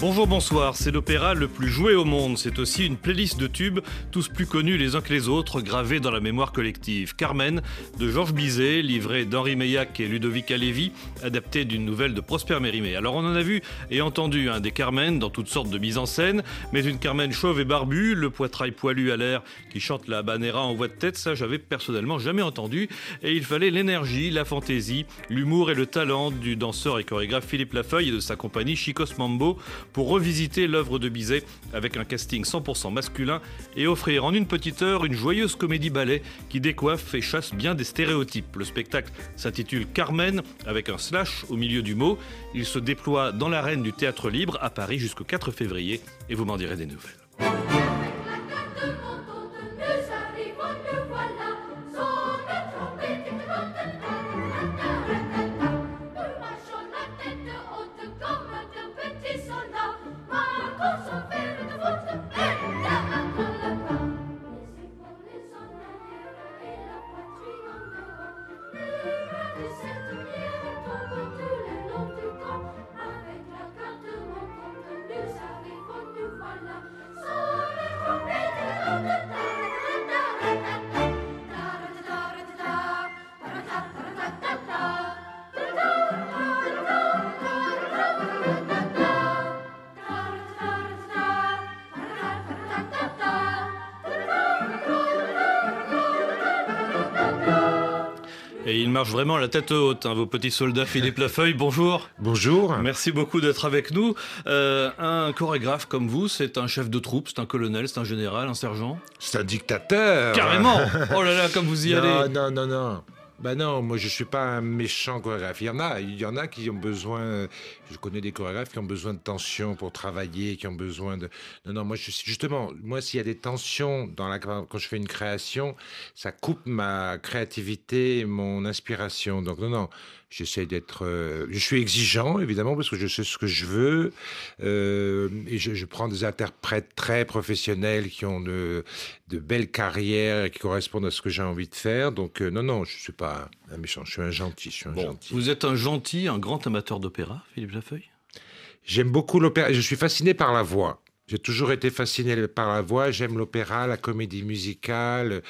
Bonjour, bonsoir, c'est l'opéra le plus joué au monde. C'est aussi une playlist de tubes, tous plus connus les uns que les autres, gravés dans la mémoire collective. Carmen, de Georges Bizet, livré d'Henri Meillac et Ludovic Alevi, adapté d'une nouvelle de Prosper Mérimée. Alors on en a vu et entendu un des Carmen dans toutes sortes de mises en scène, mais une Carmen chauve et barbue, le poitrail poilu à l'air qui chante la banera en voix de tête, ça j'avais personnellement jamais entendu. Et il fallait l'énergie, la fantaisie, l'humour et le talent du danseur et chorégraphe Philippe Lafeuille et de sa compagnie Chicos Mambo pour revisiter l'œuvre de Bizet avec un casting 100% masculin et offrir en une petite heure une joyeuse comédie ballet qui décoiffe et chasse bien des stéréotypes. Le spectacle s'intitule Carmen avec un slash au milieu du mot. Il se déploie dans l'arène du théâtre libre à Paris jusqu'au 4 février et vous m'en direz des nouvelles. Marche vraiment la tête haute, hein, vos petits soldats Philippe Lafeuille, bonjour. Bonjour. Merci beaucoup d'être avec nous. Euh, un chorégraphe comme vous, c'est un chef de troupe, c'est un colonel, c'est un général, un sergent? C'est un dictateur. Carrément Oh là là, comme vous y non, allez Non, non, non. Ben non, moi je suis pas un méchant chorégraphe. Il y en a, il y en a qui ont besoin. Je connais des chorégraphes qui ont besoin de tension pour travailler, qui ont besoin de. Non, non, moi je suis justement, moi s'il y a des tensions dans la quand je fais une création, ça coupe ma créativité, mon inspiration. Donc non, non, j'essaie d'être. Euh, je suis exigeant évidemment parce que je sais ce que je veux euh, et je, je, prends des interprètes très professionnels qui ont de, de belles carrières et qui correspondent à ce que j'ai envie de faire. Donc euh, non, non, je suis pas un méchant, je suis un gentil. Je suis un bon, gentil. Vous êtes un gentil, un grand amateur d'opéra, Philippe Lafeuille J'aime beaucoup l'opéra. Je suis fasciné par la voix. J'ai toujours été fasciné par la voix. J'aime l'opéra, la comédie musicale.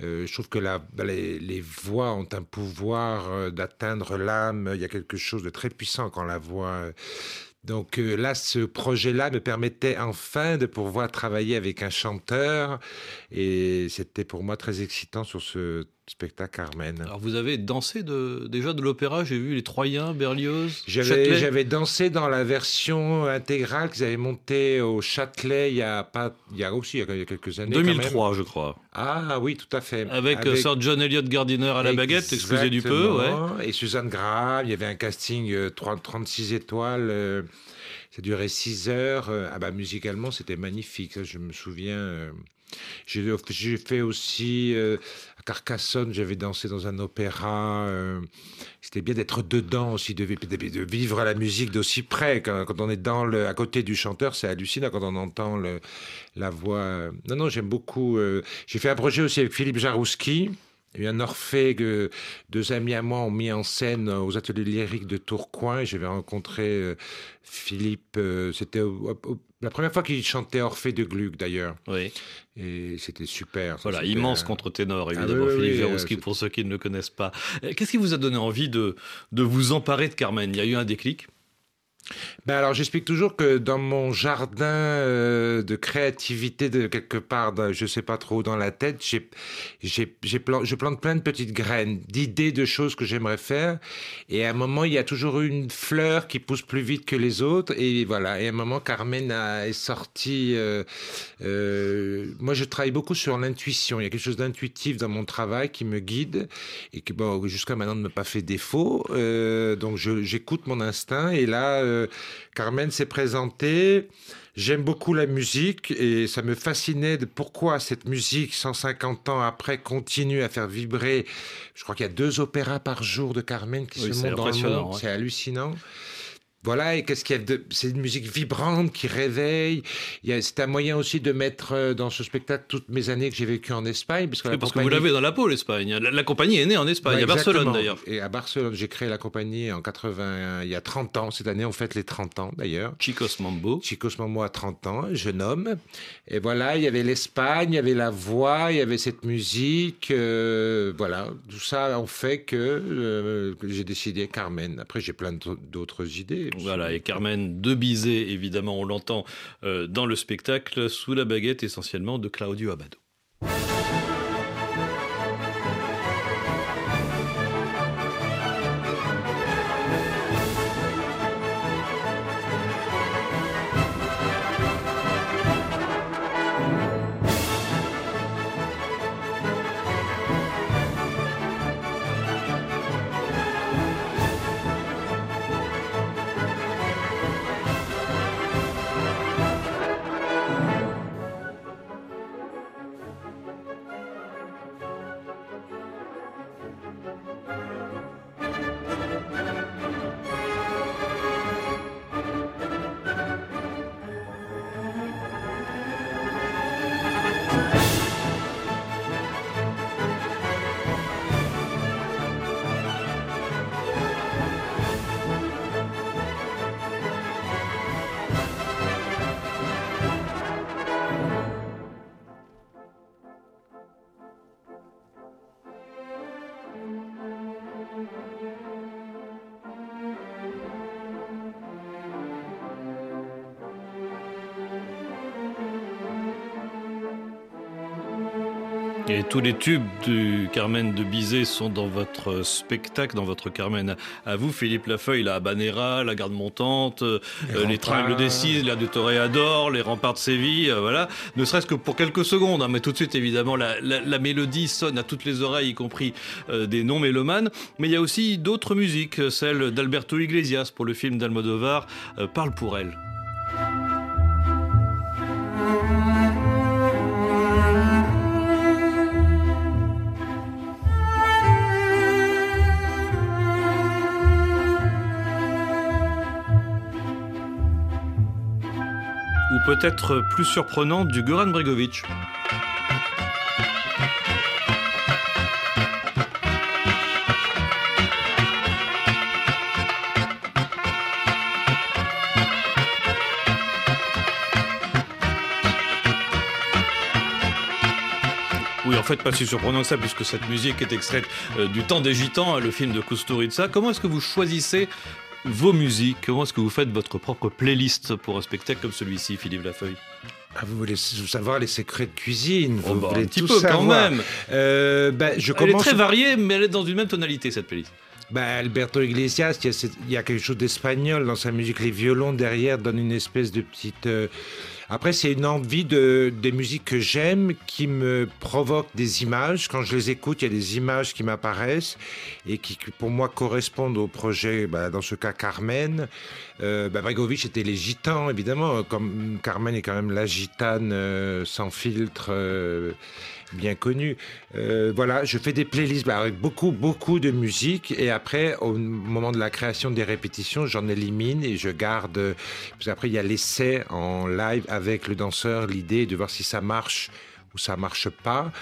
Euh, je trouve que les, voix ont un pouvoir euh, d'atteindre l'âme. Il y a quelque chose de très puissant quand la voix. Donc euh, là, ce projet-là me permettait enfin de pouvoir travailler avec un chanteur. Et c'était pour moi très excitant sur ce spectacle Carmen. Alors vous avez dansé de, déjà de l'opéra, j'ai vu les Troyens, Berlioz, J'avais, dansé dans la version intégrale qu'ils avaient montée au Châtelet il y a, pas, il y a aussi il y a quelques années. 2003 je crois. Ah oui, tout à fait. Avec, Avec... Sir John Eliot Gardiner à la baguette, excusez du peu. Ouais. Et Suzanne Graham, il y avait un casting euh, 36 étoiles. Euh, ça durait 6 heures. Ah bah musicalement c'était magnifique, je me souviens. Euh, j'ai fait aussi euh, Carcassonne, j'avais dansé dans un opéra. Euh, C'était bien d'être dedans aussi, de, de, vivre la musique d'aussi près. Quand, on est dans à côté du chanteur, c'est hallucinant quand on entend la voix. Non, non, j'aime beaucoup. Euh, j'ai fait un projet aussi avec Philippe Jarouski. Il y a eu un Orphée que deux amis à moi ont mis en scène aux ateliers lyriques de Tourcoing. J'avais rencontré euh, Philippe. Euh, C'était la première fois qu'il chantait Orphée de Gluck, d'ailleurs. Oui. Et c'était super. Voilà, super. immense contre-ténor, évidemment, ah, oui, Philippe oui, euh, pour ceux qui ne le connaissent pas. Qu'est-ce qui vous a donné envie de, de vous emparer de Carmen? Il y a eu un déclic? Ben alors j'explique toujours que dans mon jardin euh, de créativité de quelque part, de, je sais pas trop dans la tête, j'ai, j'ai, j'ai je plante plein de petites graines, d'idées de choses que j'aimerais faire. Et à un moment, il y a toujours une fleur qui pousse plus vite que les autres. Et voilà. Et à un moment, Carmen est sortie. Euh, euh, moi, je travaille beaucoup sur l'intuition. Il y a quelque chose d'intuitif dans mon travail qui me guide et qui, bon, jusqu'à maintenant ne m'a pas fait défaut. Donc, j'écoute mon instinct. Et là. Euh, Carmen s'est présentée. J'aime beaucoup la musique et ça me fascinait de pourquoi cette musique, 150 ans après, continue à faire vibrer. Je crois qu'il y a deux opéras par jour de Carmen qui oui, se montent dans le monde. Ouais. C'est hallucinant. Voilà, et qu'est-ce qu'il y a de. C'est une musique vibrante qui réveille. C'est un moyen aussi de mettre euh, dans ce spectacle toutes mes années que j'ai vécues en Espagne. Parce que, parce que vous l'avez dans la peau, l'Espagne. La, compagnie est née en Espagne, à Barcelone d'ailleurs. Et à Barcelone, j'ai créé la compagnie en 80, il y a 30 ans. Cette année, on fête les 30 ans d'ailleurs. Chicos Mambo. Chicos Mambo a 30 ans, jeune homme. Et voilà, il y avait l'Espagne, il y avait la voix, il y avait cette musique. Euh, voilà, tout ça en fait que, euh, que j'ai décidé Carmen. Après, j'ai plein d'autres idées. Voilà, et Carmen de Bizet, évidemment, on l'entend euh, dans le spectacle sous la baguette essentiellement de Claudio Abado. Et tous les tubes du Carmen de Bizet sont dans votre spectacle, dans votre Carmen. À vous, Philippe Lafeuille, la Habanera, la Garde Montante, les, euh, les Triangles la de Toréador, les Remparts de Séville, euh, voilà. Ne serait-ce que pour quelques secondes, hein, mais tout de suite, évidemment, la, mélodie sonne à toutes les oreilles, y compris euh, des non-mélomanes. Mais il y a aussi d'autres musiques, celle d'Alberto Iglesias pour le film d'Almodovar, Parle pour elle. Peut-être plus surprenante du Goran Bregovic. Oui, en fait, pas si surprenant que ça, puisque cette musique est extraite euh, du Temps des Gitans, le film de Kusturica. Comment est-ce que vous choisissez vos musiques Comment est-ce que vous faites votre propre playlist pour un spectacle comme celui-ci, Philippe Lafeuille? Ah, vous voulez savoir les secrets de cuisine oh, vous bah, voulez Un petit peu quand même. Euh, je elle est très variée, mais elle est dans une même tonalité cette playlist. Ben, Alberto Iglesias, il y, a, quelque chose d'espagnol dans sa musique. Les violons derrière donnent une espèce de petite. Euh, après, c'est une envie de, des musiques que j'aime qui me provoquent des images. Quand je les écoute, il y a des images qui m'apparaissent et qui, pour moi, correspondent au projet, bah, dans ce cas, Carmen. Euh, bah, était les gitans, évidemment. Comme Carmen est quand même la gitane euh, sans filtre. Euh, bien connu. Euh, voilà, je fais des playlists bah, avec beaucoup, beaucoup de musique. Et après, au moment de la création des répétitions, j'en élimine et je garde. Parce qu'après, il y a l'essai en live avec le danseur, l'idée de voir si ça marche ou ça marche pas.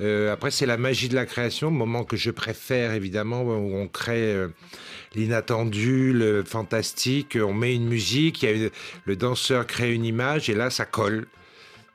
Euh, après, c'est la magie de la création, moment que je préfère évidemment, où on crée euh, l'inattendu, le fantastique. On met une musique, le danseur crée une image et là, ça colle.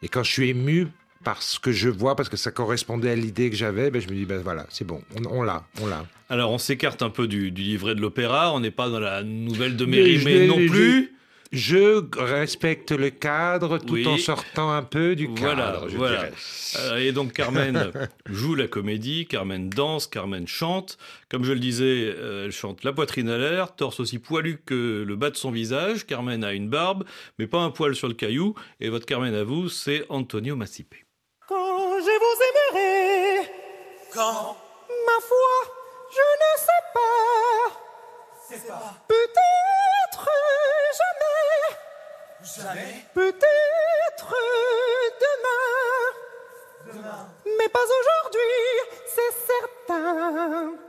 Et quand je suis ému parce que je vois, parce que ça correspondait à l'idée que j'avais, ben je me dis, ben voilà, c'est bon, on, l'a, on l'a. Alors on s'écarte un peu du, livret de l'opéra, on n'est pas dans la nouvelle de Mérimée non plus. Je respecte le cadre tout en sortant un peu du cadre. Voilà, voilà. Euh, et donc Carmen joue la comédie, Carmen danse, Carmen chante. Comme je le disais, euh, elle chante la poitrine à l'air, torse aussi poilu que le bas de son visage. Carmen a une barbe, mais pas un poil sur le caillou. Et votre Carmen à vous, c'est Antonio Massipé. Je vous aimerai, quand? Ma foi, je ne sais pas. C'est pas. Peut-être jamais. Jamais? Peut-être demain. Demain. Mais pas aujourd'hui, c'est certain.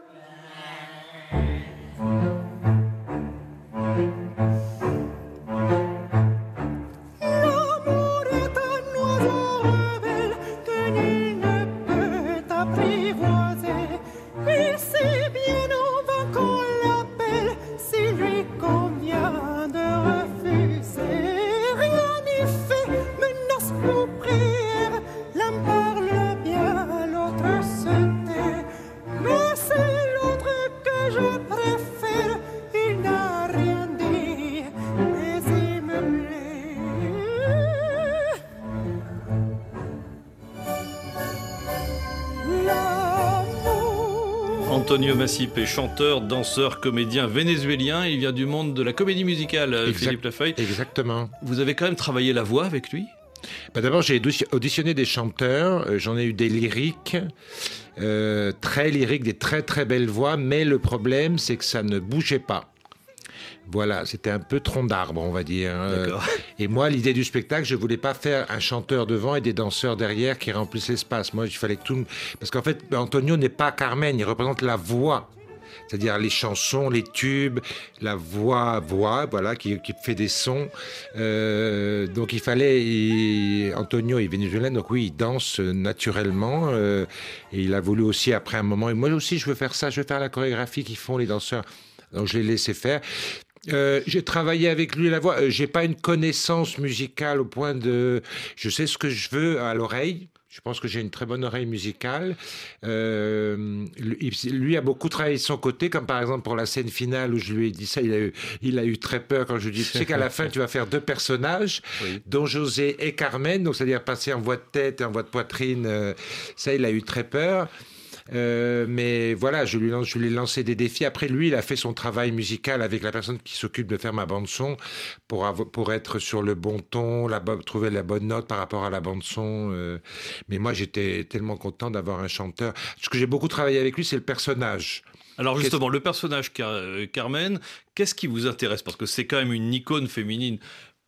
Massip est chanteur, danseur, comédien vénézuélien. Il vient du monde de la comédie musicale, Exact. Philippe Lafeuille. Exactement. Vous avez quand même travaillé la voix avec lui? Bah, D'abord, j'ai audition- auditionné des chanteurs, euh, j'en ai eu des lyriques, euh, très lyriques, des très très belles voix, mais le problème, c'est que ça ne bougeait pas. Voilà, c'était un peu tronc d'arbre, on va dire. D'accord. Et moi, l'idée du spectacle, je voulais pas faire un chanteur devant et des danseurs derrière qui remplissent l'espace. Moi, il fallait que tout... Parce qu'en fait, Antonio n'est pas Carmen, il représente la voix. C'est-à-dire les chansons, les tubes, la voix, voix, voilà, qui, qui fait des sons. Euh, donc il fallait, il- Antonio est vénézuélien, donc oui, il danse naturellement. euh, et il a voulu aussi après un moment. Et moi aussi, je veux faire ça, je veux faire la chorégraphie qu'ils font les danseurs. Donc je l'ai laissé faire. Euh, j'ai travaillé avec lui la voix. Euh, j'ai pas une connaissance musicale au point de. Je sais ce que je veux à l'oreille. Je pense que j'ai une très bonne oreille musicale. Euh, lui, lui a beaucoup travaillé de son côté, comme par exemple pour la scène finale où je lui ai dit ça. Il a eu, il a eu très peur quand je lui ai dit Tu sais qu'à la fin, tu vas faire deux personnages, Oui. dont José et Carmen, donc c'est-à-dire passer en voix de tête et en voix de poitrine. euh, ça, il a eu très peur. Euh, mais voilà, je lui, lance, je lui ai lancé des défis. Après, lui, il a fait son travail musical avec la personne qui s'occupe de faire ma bande son pour pour être sur le bon ton, la trouver la bonne note par rapport à la bande son. euh. Mais moi, j'étais tellement content d'avoir un chanteur. Ce que j'ai beaucoup travaillé avec lui, c'est le personnage. Alors justement, le personnage Car- euh, Carmen, qu'est-ce qui vous intéresse? Parce que c'est quand même une icône féminine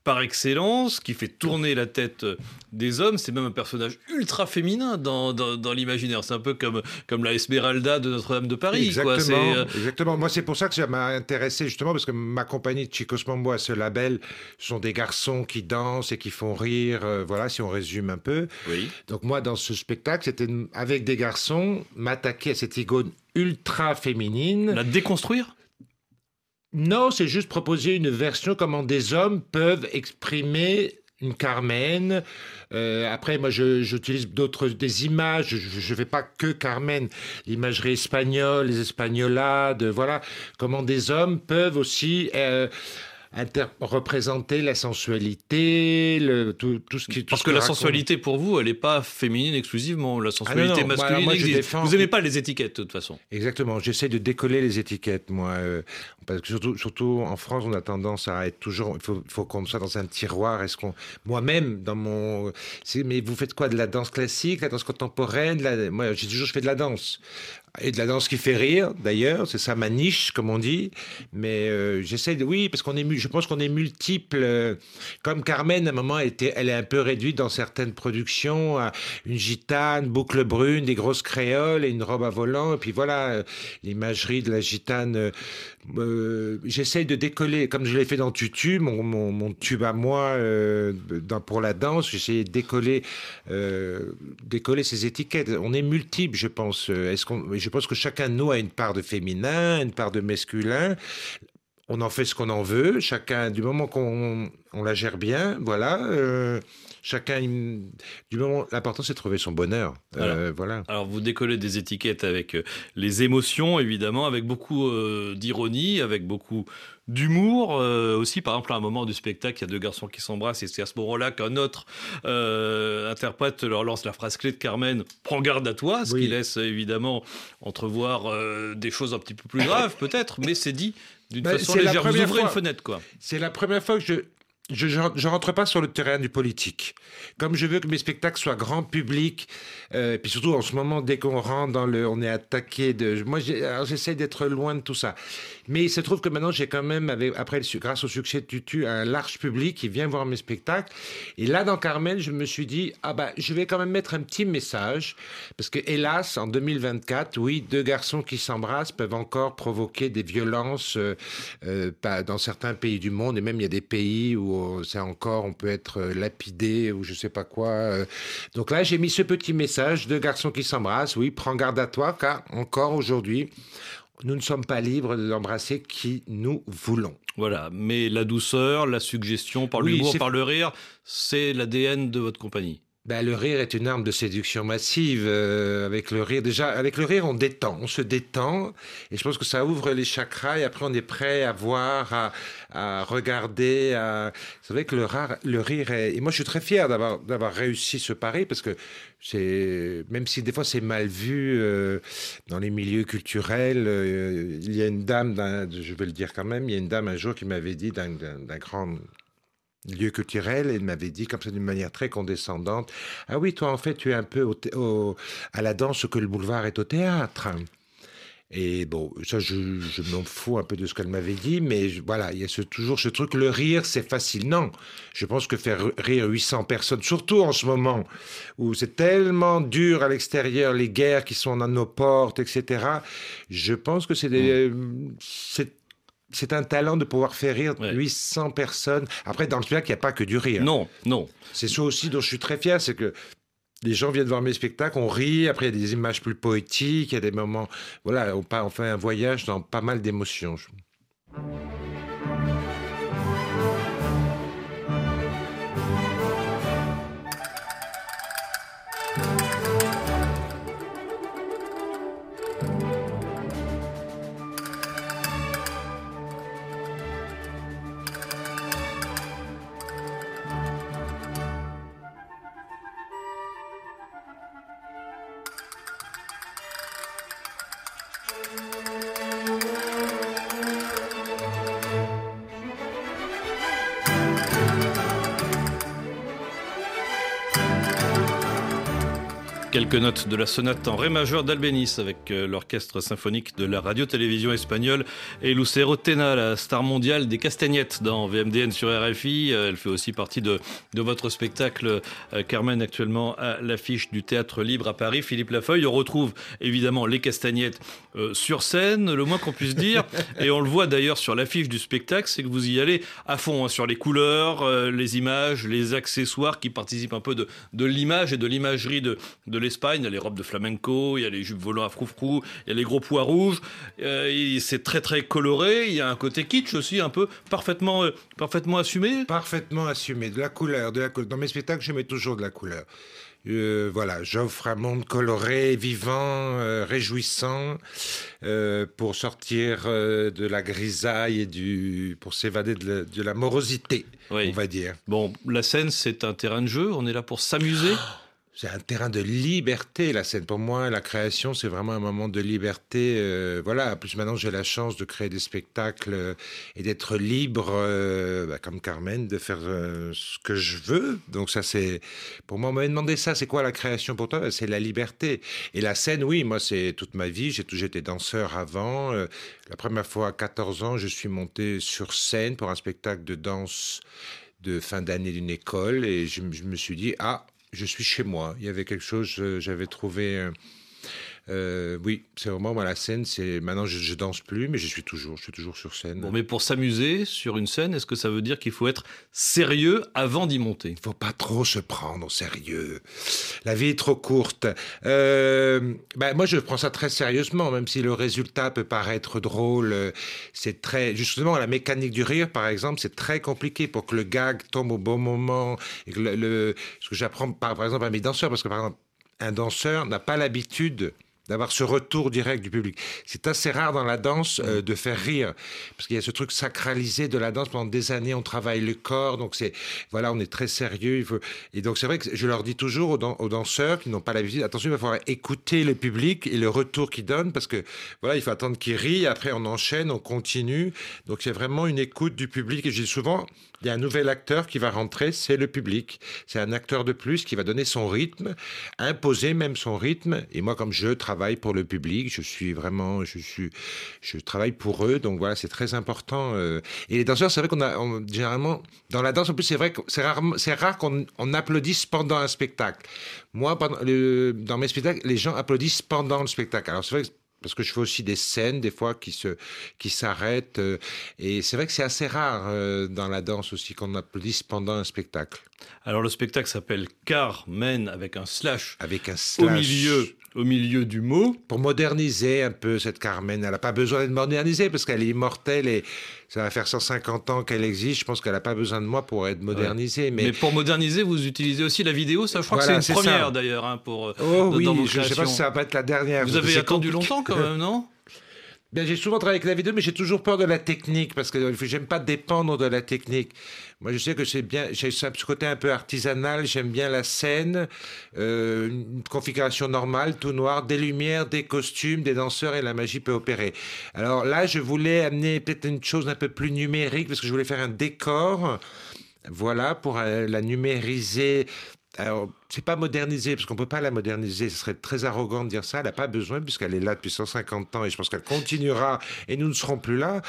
par excellence, qui fait tourner la tête euh, des hommes. C'est même un personnage ultra féminin dans, dans, dans l'imaginaire. C'est un peu comme, comme la Esmeralda de Notre-Dame de Paris. quoi. Exactement, euh, exactement. Moi, c'est pour ça que ça m'a intéressé, justement, parce que ma compagnie Chicos Mambo, à ce label, sont des garçons qui dansent et qui font rire. euh, voilà, si on résume un peu. oui. Donc moi, dans ce spectacle, c'était avec des garçons, m'attaquer à cette icône ultra féminine. La déconstruire? Non, c'est juste proposer une version comment des hommes peuvent exprimer une Carmen. Euh, après, moi, j'utilise d'autres des images. Je ne fais pas que Carmen. L'imagerie espagnole, les espagnolades, voilà. Comment des hommes peuvent aussi euh, représenter la sensualité, le, tout, tout ce qui. tout Parce ce que la raconte. sensualité, pour vous, elle n'est pas féminine exclusivement. La sensualité Ah non, moi, masculine moi, je existe. défends- Vous n'aimez pas les étiquettes, de toute façon. Exactement. J'essaie de décoller les étiquettes, moi. euh, parce que surtout, surtout en France, on a tendance à être toujours. Il faut, faut qu'on soit dans un tiroir. Est-ce qu'on. Moi-même, dans mon. Mais vous faites quoi De la danse classique, la danse contemporaine la- Moi, j'ai toujours fait de la danse. Et de la danse qui fait rire, d'ailleurs. C'est ça ma niche, comme on dit. Mais euh, j'essaie de. Oui, parce qu'on est. Je pense qu'on est multiples. euh, Comme Carmen, à un moment, elle, était, elle est un peu réduite dans certaines productions à une gitane, boucle brune, des grosses créoles et une robe à volant. Et puis voilà, euh, l'imagerie de la gitane. euh, euh, J'essaye de décoller, comme je l'ai fait dans Tutu, mon, mon, tube à moi euh, pour la danse. J'essaie de décoller, euh, décoller ces étiquettes. On est multiples, je pense. Est-ce qu'on, je pense que chacun de nous a une part de féminin, une part de masculin on en fait ce qu'on en veut. Chacun, du moment qu'on on la gère bien, voilà. euh, chacun, du moment, l'important c'est de trouver son bonheur. Euh, voilà. Alors vous décollez des étiquettes avec euh, les émotions, évidemment, avec beaucoup euh, d'ironie, avec beaucoup d'humour euh, aussi. Par exemple, à un moment du spectacle, il y a deux garçons qui s'embrassent et c'est à ce moment-là qu'un autre euh, interprète leur lance la phrase clé de Carmen « Prends garde à toi », ce Oui. qui laisse évidemment entrevoir euh, des choses un petit peu plus graves peut-être, mais c'est dit d'une Bah, façon légère. Vous ouvrez une fenêtre, quoi. C'est la première fois que je, je, je rentre pas sur le terrain du politique. Comme je veux que mes spectacles soient grand public, euh, puis surtout en ce moment, dès qu'on rentre dans le, on est attaqué de, moi, j'essaie d'être loin de tout ça. Mais il se trouve que maintenant, j'ai quand même, avec, après, grâce au succès de Tutu, un large public qui vient voir mes spectacles. Et là, dans Carmen, je me suis dit, ah bah, je vais quand même mettre un petit message, parce que hélas, en 2024, oui, deux garçons qui s'embrassent peuvent encore provoquer des violences euh, euh, dans certains pays du monde, et même il y a des pays où c'est encore, on peut être euh, lapidé ou je sais pas quoi. Donc là, j'ai mis ce petit message, deux garçons qui s'embrassent, oui, prends garde à toi, car encore aujourd'hui, nous ne sommes pas libres de l'embrasser qui nous voulons. Voilà, mais la douceur, la suggestion, par l'humour, par le rire, c'est l'ADN de votre compagnie. Ben, le rire est une arme de séduction massive. Euh, avec le rire, déjà, avec le rire, on détend, on se détend, et je pense que ça ouvre les chakras. Et après, on est prêt à voir, à, à regarder. À... C'est vrai que le, rare, le rire est. Et moi, je suis très fier d'avoir d'avoir réussi ce pari parce que c'est même si des fois c'est mal vu euh, dans les milieux culturels. Euh, il y a une dame, je vais le dire quand même, il y a une dame un jour qui m'avait dit d'un grand lieu culturel et il m'avait dit comme ça d'une manière très condescendante ah oui toi en fait tu es un peu au, à la danse que le boulevard est au théâtre et bon ça je, je m'en fous un peu de ce qu'elle m'avait dit mais voilà il y a ce, toujours ce truc le rire c'est facile. Non je pense que faire rire 800 personnes surtout en ce moment où c'est tellement dur à l'extérieur les guerres qui sont dans nos portes etc je pense que c'est mmh. c'est c'est un talent de pouvoir faire rire 800 personnes. Après, dans le spectacle, il n'y a pas que du rire. Non, non. C'est ça aussi dont je suis très fier, c'est que les gens viennent voir mes spectacles, on rit, après il y a des images plus poétiques, il y a des moments... Voilà, on, on fait un voyage dans pas mal d'émotions. Quelques notes de la sonate en ré majeur d'Albéniz avec euh, l'orchestre symphonique de la radio-télévision espagnole et Lucero Tena, la star mondiale des castagnettes dans VMDN sur RFI. Euh, elle fait aussi partie de, de votre spectacle euh, Carmen actuellement à l'affiche du Théâtre Libre à Paris. Philippe Lafeuille, on retrouve évidemment les castagnettes sur scène, le moins qu'on puisse dire. Et on le voit d'ailleurs sur l'affiche du spectacle, c'est que vous y allez à fond hein, sur les couleurs, les images, les accessoires qui participent un peu de, de l'image et de l'imagerie de, de l'Espagne. Il y a les robes de flamenco, il y a les jupes volantes à froufrou, il y a les gros pois rouges. Euh, c'est très très coloré. Il y a un côté kitsch aussi, un peu parfaitement, euh, parfaitement assumé. Parfaitement assumé. De la couleur, de la Dans mes spectacles, je mets toujours de la couleur. Euh, voilà, j'offre un monde coloré, vivant, réjouissant, pour sortir de la grisaille et du, pour s'évader de, la morosité, on va dire. Bon, la scène, c'est un terrain de jeu. On est là pour s'amuser. C'est un terrain de liberté, la scène. Pour moi, la création, c'est vraiment un moment de liberté. Euh, voilà, plus maintenant, j'ai la chance de créer des spectacles euh, et d'être libre, euh, bah, comme Carmen, de faire ce que je veux. Donc ça, c'est... Pour moi, on m'avait demandé ça, c'est quoi la création pour toi? C'est la liberté. Et la scène, oui, moi, c'est toute ma vie. J'ai toujours été danseur avant. la première fois, à 14 ans, je suis monté sur scène pour un spectacle de danse de fin d'année d'une école et je me suis dit, ah, je suis chez moi. Il y avait quelque chose, j'avais trouvé. Euh, oui, c'est vraiment moi la scène. C'est maintenant je, je, danse plus, mais je suis toujours, je suis toujours sur scène. Bon, mais pour s'amuser sur une scène, est-ce que ça veut dire qu'il faut être sérieux avant d'y monter? Il faut pas trop se prendre au sérieux. La vie est trop courte. Euh, ben, moi, je prends ça très sérieusement, même si le résultat peut paraître drôle. C'est très justement la mécanique du rire, par exemple, c'est très compliqué pour que le gag tombe au bon moment. Et que le, ce que j'apprends par, par exemple à mes danseurs, parce que par exemple un danseur n'a pas l'habitude d'avoir ce retour direct du public. C'est assez rare dans la danse euh, de faire rire, parce qu'il y a ce truc sacralisé de la danse. Pendant des années, on travaille le corps, donc c'est voilà, on est très sérieux. Il faut... Et donc c'est vrai que je leur dis toujours aux, danseurs qui n'ont pas l'habitude, attention, il va falloir écouter le public et le retour qu'ils donnent, parce que voilà, il faut attendre qu'ils rient, après on enchaîne, on continue. Donc c'est vraiment une écoute du public. Et je dis souvent, il y a un nouvel acteur qui va rentrer, c'est le public. C'est un acteur de plus qui va donner son rythme, imposer même son rythme. Et moi, comme je travaille pour le public, je suis vraiment, je suis, je travaille pour eux. Donc voilà, c'est très important. Euh. Et les danseurs, c'est vrai qu'on a, généralement, dans la danse, en plus, c'est vrai que c'est rare, c'est rare qu'on on applaudisse pendant un spectacle. Moi, pendant le, dans mes spectacles, les gens applaudissent pendant le spectacle. Alors c'est vrai que parce que je fais aussi des scènes des fois qui se qui s'arrêtent euh, et c'est vrai que c'est assez rare euh, dans la danse aussi qu'on applaudisse pendant un spectacle. Alors le spectacle s'appelle Carmen avec un slash avec un slash au milieu au milieu du mot. Pour moderniser un peu cette Carmen. Elle n'a pas besoin d'être modernisée parce qu'elle est immortelle et ça va faire 150 ans qu'elle existe. Je pense qu'elle n'a pas besoin de moi pour être modernisée. Mais... Mais, pour moderniser, vous utilisez aussi la vidéo. Ça, je crois Voilà, que c'est une première d'ailleurs hein, pour euh, oh dans oui, vos je ne sais pas si ça va pas être la dernière. Vous avez attendu compliqué. longtemps quand même, non? Bien, j'ai souvent travaillé avec la vidéo, mais j'ai toujours peur de la technique parce que j'aime pas dépendre de la technique. Moi, je sais que c'est bien, j'ai ce côté un peu artisanal. J'aime bien la scène, euh, une configuration normale, tout noir, des lumières, des costumes, des danseurs et la magie peut opérer. Alors là, je voulais amener peut-être une chose un peu plus numérique parce que je voulais faire un décor. Voilà, pour euh, la numériser. Alors, c'est pas moderniser, parce qu'on peut pas la moderniser. Ce serait très arrogant de dire ça. Elle n'a pas besoin, puisqu'elle est là depuis 150 ans, et je pense qu'elle continuera, et nous ne serons plus là.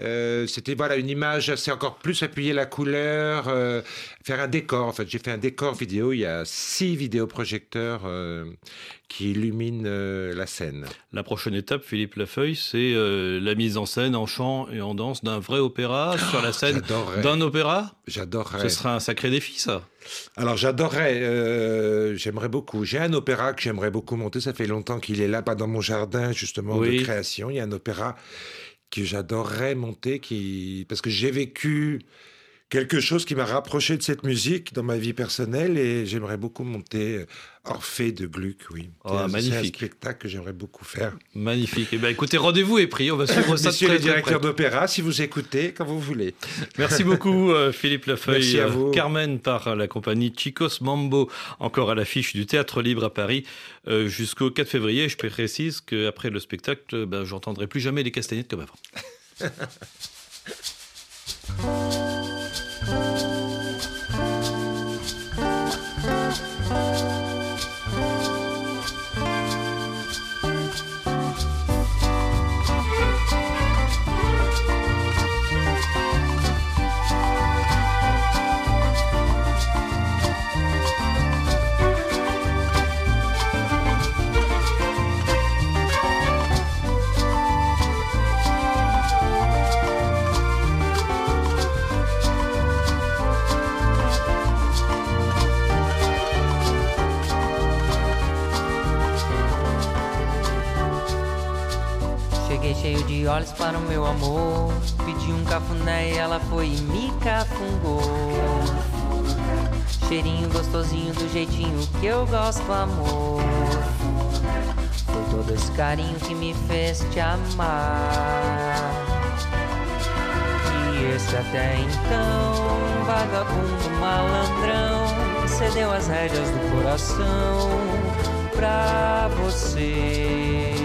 Euh, C'était voilà une image assez encore plus appuyer la couleur, euh, faire un décor. En fait, j'ai fait un décor vidéo. Il y a six vidéoprojecteurs euh, qui illuminent la scène. La prochaine étape, Philippe Lafeuille, c'est la mise en scène en chant et en danse d'un vrai opéra sur la scène d'un opéra? J'adorerais. Ce sera un sacré défi, ça. Alors j'adorerais, euh, j'aimerais beaucoup. J'ai un opéra que j'aimerais beaucoup monter. Ça fait longtemps qu'il est là, pas dans mon jardin justement Oui. de création. Il y a un opéra que j'adorerais monter, qui parce que j'ai vécu quelque chose qui m'a rapproché de cette musique dans ma vie personnelle et j'aimerais beaucoup monter euh, Orphée de Gluck. Oui, Oh, C'est un- c'est un magnifique. spectacle que j'aimerais beaucoup faire. Magnifique. Eh ben, écoutez, rendez-vous est pris. On va suivre ça très directeurs près. d'opéra, si vous écoutez, quand vous voulez. Merci beaucoup, euh, Philippe Lafeuille. Merci à Euh, vous. Carmen par la compagnie Chicos Mambo, encore à l'affiche du Théâtre Libre à Paris jusqu'au 4 février. Je précise qu'après le spectacle, ben, j'entendrai plus jamais les castagnettes comme avant. Bye. Olhos para o meu amor. Pedi um cafuné e ela foi e me cafungou. Cheirinho gostosinho do jeitinho que eu gosto, amor. Foi todo esse carinho que me fez te amar. E esse até então, vagabundo malandrão, cedeu as rédeas do coração pra você.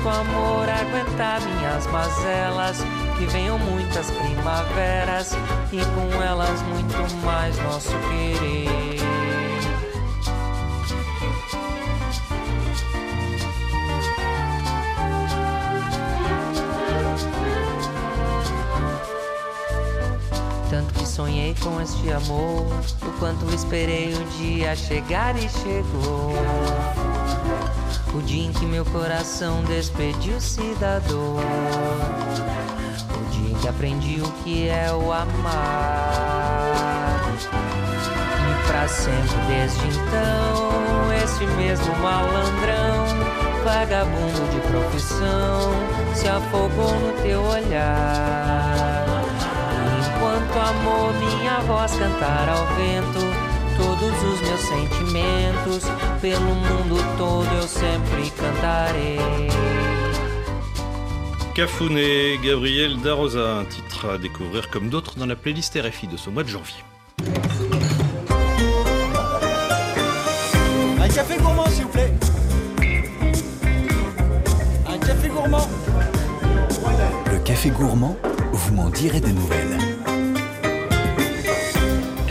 E enquanto o amor aguentar minhas mazelas, que venham muitas primaveras e com elas muito mais nosso querer. Tanto que sonhei com este amor, o quanto esperei o dia chegar e chegou. O dia em que meu coração despediu-se da dor. O dia em que aprendi o que é o amar. E pra sempre desde então, esse mesmo malandrão, vagabundo de profissão, se afogou no teu olhar. Enquanto amor, minha voz cantar ao vento, todos os meus sentimentos, pelo mundo todo eu sempre cantarei. Cafuné, Gabriel Darosa, un titre à découvrir comme d'autres dans la playlist RFI de ce mois de janvier. Un café gourmand, s'il vous plaît. Un café gourmand. Le café gourmand, vous m'en direz des nouvelles.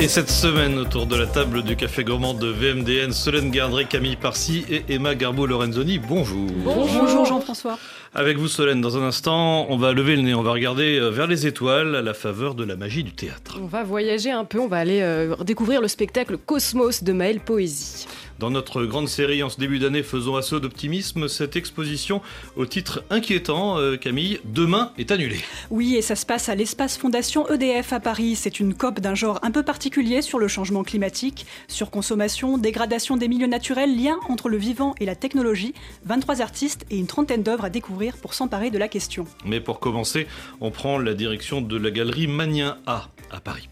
Et cette semaine, autour de la table du Café Gourmand de VMDN, Solène Gardré, Camille Parcy et Emma Garbo-Lorenzoni, bonjour. Bonjour Jean-François. Avec vous Solène, dans un instant, on va lever le nez, on va regarder euh, vers les étoiles à la faveur de la magie du théâtre. On va voyager un peu, on va aller euh, découvrir le spectacle Cosmos de Maël Poésie. Dans notre grande série en ce début d'année, faisons assaut d'optimisme. Cette exposition au titre inquiétant, euh, Camille, demain est annulée. Oui, et ça se passe à l'espace Fondation EDF à Paris. C'est une COP d'un genre un peu particulier sur le changement climatique, surconsommation, dégradation des milieux naturels, lien entre le vivant et la technologie. 23 artistes et une trentaine d'œuvres à découvrir pour s'emparer de la question. Mais pour commencer, on prend la direction de la galerie Magnien A à Paris.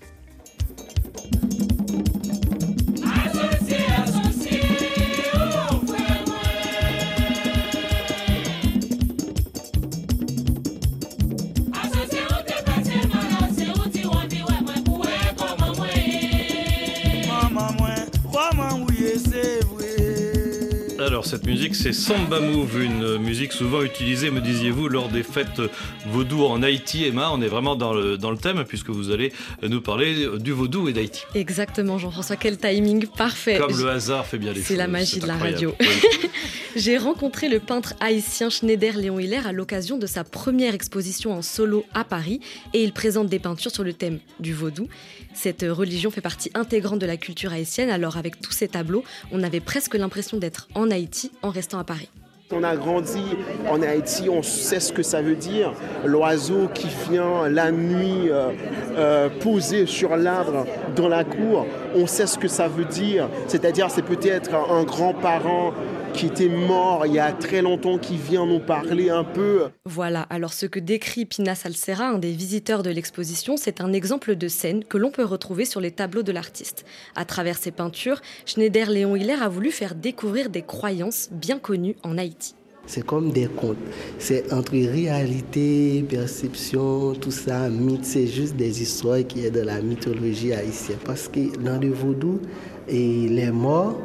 Cette musique c'est Samba Move, une musique souvent utilisée, me disiez-vous, lors des fêtes vaudou en Haïti. Emma, on est vraiment dans le, dans le thème puisque vous allez nous parler du vaudou et d'Haïti. Exactement Jean-François, quel timing parfait. Comme le hasard fait bien les choses. C'est la magie de la radio. Oui. J'ai rencontré le peintre haïtien Schneider Léon Hiller à l'occasion de sa première exposition en solo à Paris et il présente des peintures sur le thème du vaudou. Cette religion fait partie intégrante de la culture haïtienne, alors avec tous ces tableaux, on avait presque l'impression d'être en Haïti en restant à Paris. On a grandi en Haïti, on sait ce que ça veut dire. L'oiseau qui vient la nuit euh, euh, poser sur l'arbre dans la cour, on sait ce que ça veut dire. C'est-à-dire c'est peut-être un grand-parent qui était mort il y a très longtemps, qui vient nous parler un peu. Voilà, alors ce que décrit Pina Salsera, un des visiteurs de l'exposition, c'est un exemple de scène que l'on peut retrouver sur les tableaux de l'artiste. À travers ses peintures, Schneider Léon Hiller a voulu faire découvrir des croyances bien connues en Haïti. C'est comme des contes. C'est entre réalité, perception, tout ça, mythe. C'est juste des histoires qui est de la mythologie haïtienne. Parce que dans le vaudou, et les morts,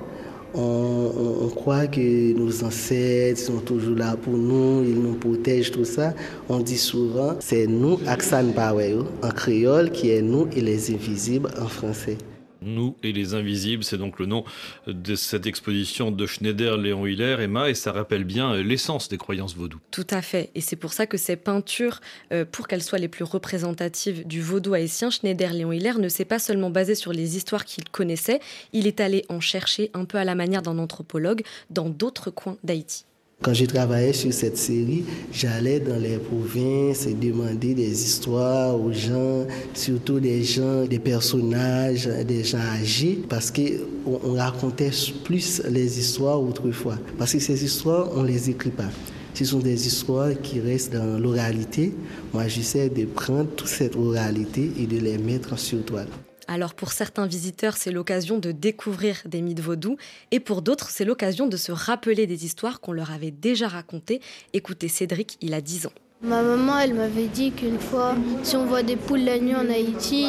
on, croit que nos ancêtres sont toujours là pour nous, ils nous protègent, tout ça. On dit souvent, c'est nous, Aksan Paweo, en créole, qui est nous et les invisibles en français. Nous et les Invisibles, c'est donc le nom de cette exposition de Schneider, Léon Hiller, Emma, et ça rappelle bien l'essence des croyances vaudou. Tout à fait, et c'est pour ça que ces peintures, euh, pour qu'elles soient les plus représentatives du vaudou haïtien, Schneider, Léon Hiller ne s'est pas seulement basé sur les histoires qu'il connaissait, il est allé en chercher un peu à la manière d'un anthropologue dans d'autres coins d'Haïti. Quand j'ai travaillé sur cette série, j'allais dans les provinces et demander des histoires aux gens, surtout des gens, des personnages, des gens âgés, parce qu'on on racontait plus les histoires autrefois. Parce que ces histoires, on ne les écrit pas. Ce sont des histoires qui restent dans l'oralité. Moi, j'essaie de prendre toute cette oralité et de les mettre sur toile. Alors pour certains visiteurs, c'est l'occasion de découvrir des mythes vaudous et pour d'autres, c'est l'occasion de se rappeler des histoires qu'on leur avait déjà racontées. Écoutez Cédric, il a 10 ans. Ma maman, elle m'avait dit qu'une fois, si on voit des poules la nuit en Haïti,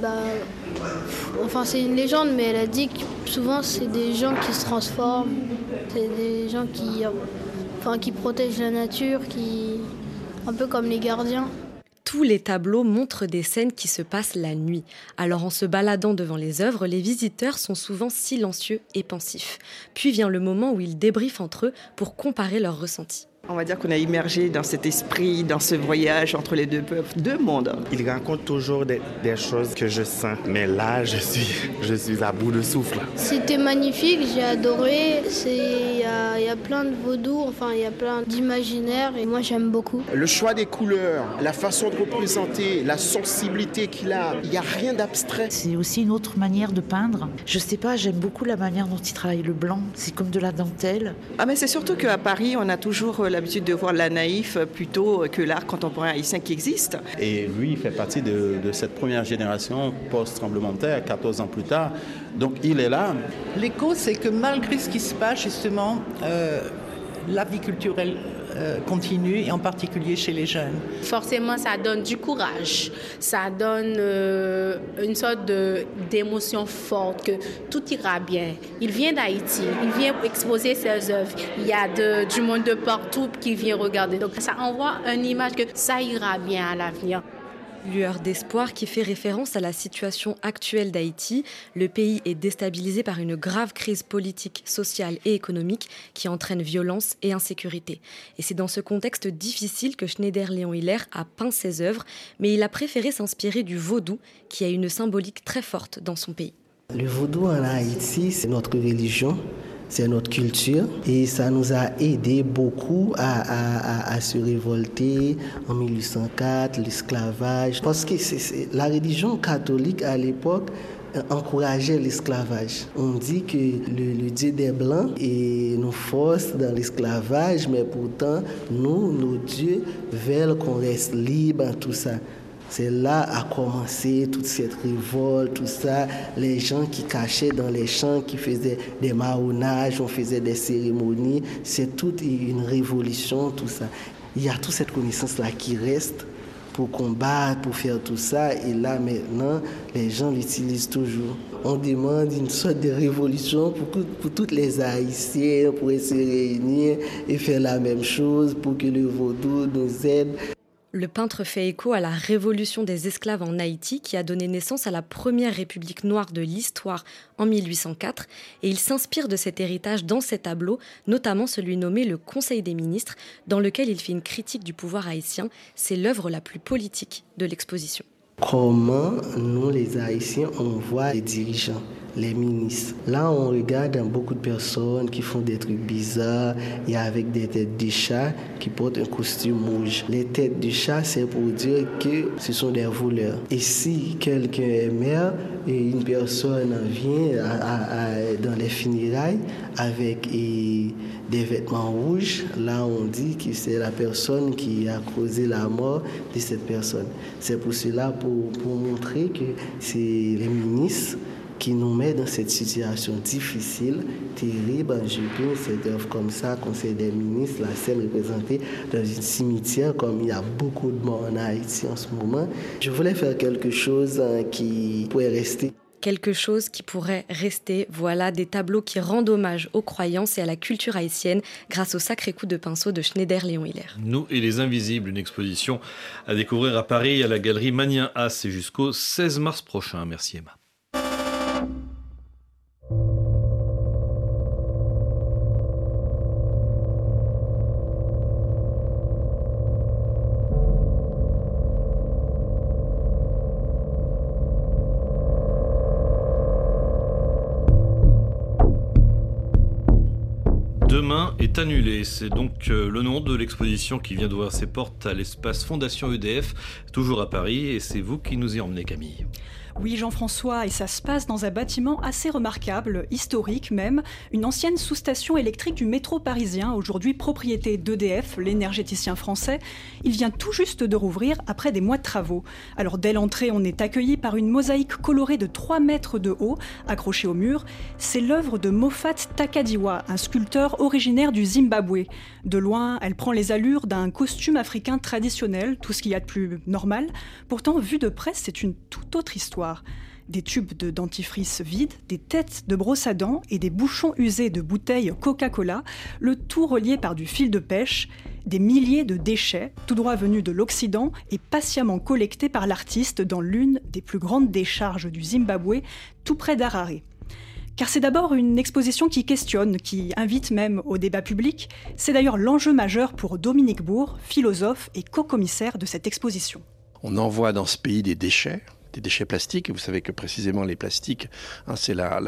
bah, enfin c'est une légende, mais elle a dit que souvent c'est des gens qui se transforment, c'est des gens qui, qui protègent la nature, qui, un peu comme les gardiens tous les tableaux montrent des scènes qui se passent la nuit. Alors en se baladant devant les œuvres, les visiteurs sont souvent silencieux et pensifs. Puis vient le moment où ils débriefent entre eux pour comparer leurs ressentis. On va dire qu'on a immergé dans cet esprit, dans ce voyage entre les deux peuples, deux mondes. Il raconte toujours des, des, choses que je sens, mais là, je suis, je suis à bout de souffle. C'était magnifique, j'ai adoré. Il y a, y a, plein de vaudou, enfin, il y a plein d'imaginaires et moi, j'aime beaucoup. Le choix des couleurs, la façon de représenter, la sensibilité qu'il a, il n'y a rien d'abstrait. C'est aussi une autre manière de peindre. Je sais pas, j'aime beaucoup la manière dont il travaille le blanc. C'est comme de la dentelle. Ah, mais c'est surtout qu'à Paris, on a toujours l'habitude de voir la naïf plutôt que l'art contemporain haïtien qui existe. Et lui, il fait partie de, de cette première génération post-tremblement de terre, 14 ans plus tard. Donc il est là. L'écho, c'est que malgré ce qui se passe, justement, euh, la vie culturelle euh, continue, et en particulier chez les jeunes. Forcément, ça donne du courage, ça donne euh, une sorte d'émotion forte que tout ira bien. Il vient d'Haïti, il vient exposer ses œuvres. Il y a du monde de partout qui vient regarder. Donc ça envoie une image que ça ira bien à l'avenir. Lueur d'espoir qui fait référence à la situation actuelle d'Haïti. Le pays est déstabilisé par une grave crise politique, sociale et économique qui entraîne violence et insécurité. Et c'est dans ce contexte difficile que Schneider Léon Hiller a peint ses œuvres, mais il a préféré s'inspirer du vaudou qui a une symbolique très forte dans son pays. Le vaudou en Haïti, c'est notre religion c'est notre culture et ça nous a aidé beaucoup à, se révolter en 1804, l'esclavage, parce que la religion catholique à l'époque euh, encourageait l'esclavage. On dit que le, Dieu des Blancs nous force dans l'esclavage, mais pourtant, nous, nos dieux, veulent qu'on reste libre, tout ça. C'est là a commencé toute cette révolte, tout ça. Les gens qui cachaient dans les champs, qui faisaient des marronnages, on faisait des cérémonies. C'est toute une révolution, tout ça. Il y a toute cette connaissance-là qui reste pour combattre, pour faire tout ça. Et là, maintenant, les gens l'utilisent toujours. On demande une sorte de révolution pour, pour toutes les Haïtiens, pour se réunir et faire la même chose, pour que le vaudou nous aide. Le peintre fait écho à la révolution des esclaves en Haïti qui a donné naissance à la première république noire de l'histoire en 1804 et il s'inspire de cet héritage dans ses tableaux, notamment celui nommé le Conseil des ministres dans lequel il fait une critique du pouvoir haïtien. C'est l'œuvre la plus politique de l'exposition. Comment nous les Haïtiens on voit les dirigeants? Les ministres. Là, on regarde beaucoup de personnes qui font des trucs bizarres et avec des têtes de chat qui portent un costume rouge. Les têtes de chat, c'est pour dire que ce sont des voleurs. Et si quelqu'un est maire et une personne vient dans les funérailles avec des vêtements rouges, là, on dit que c'est la personne qui a causé la mort de cette personne. C'est pour cela, pour montrer que c'est les ministres qui nous met dans cette situation difficile, terrible. Je pense cette œuvre comme ça, Conseil des ministres, la scène représentée dans un cimetière, comme il y a beaucoup de morts en Haïti en ce moment. Je voulais faire quelque chose hein, qui pourrait rester quelque chose qui pourrait rester. Voilà des tableaux qui rendent hommage aux croyances et à la culture haïtienne grâce au sacré coup de pinceau de Schneider Léon Hiller. Nous et les Invisibles, une exposition à découvrir à Paris à la galerie Manien As et jusqu'au 16 mars prochain. Merci Emma. Est annulé. C'est donc euh, le nom de l'exposition qui vient d'ouvrir ses portes à l'espace Fondation EDF, toujours à Paris. Et c'est vous qui nous y emmenez, Camille. Oui, Jean-François, et ça se passe dans un bâtiment assez remarquable, historique même, une ancienne sous-station électrique du métro parisien, aujourd'hui propriété d'EDF, l'énergéticien français. Il vient tout juste de rouvrir après des mois de travaux. Alors dès l'entrée, on est accueilli par une mosaïque colorée de 3 mètres de haut, accrochée au mur. C'est l'œuvre de Moffat Takadiwa, un sculpteur originaire du Zimbabwe. De loin, elle prend les allures d'un costume africain traditionnel, tout ce qu'il y a de plus normal. Pourtant, vu de près, c'est une toute autre histoire. Des tubes de dentifrice vides, des têtes de brosse à dents et des bouchons usés de bouteilles Coca-Cola, le tout relié par du fil de pêche, des milliers de déchets, tout droit venus de l'Occident et patiemment collectés par l'artiste dans l'une des plus grandes décharges du Zimbabwe, tout près d'Harare. Car c'est d'abord une exposition qui questionne, qui invite même au débat public. C'est d'ailleurs l'enjeu majeur pour Dominique Bourg, philosophe et co-commissaire de cette exposition. On envoie dans ce pays des déchets, des déchets plastiques. Vous savez que précisément les plastiques, hein, c'est la,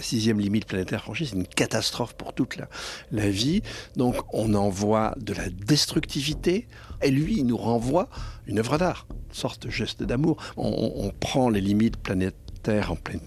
sixième limite planétaire franchie, c'est une catastrophe pour toute la, vie. Donc on envoie de la destructivité, et lui, il nous renvoie une œuvre d'art, une sorte de geste d'amour. On, on prend les limites planétaires en pleine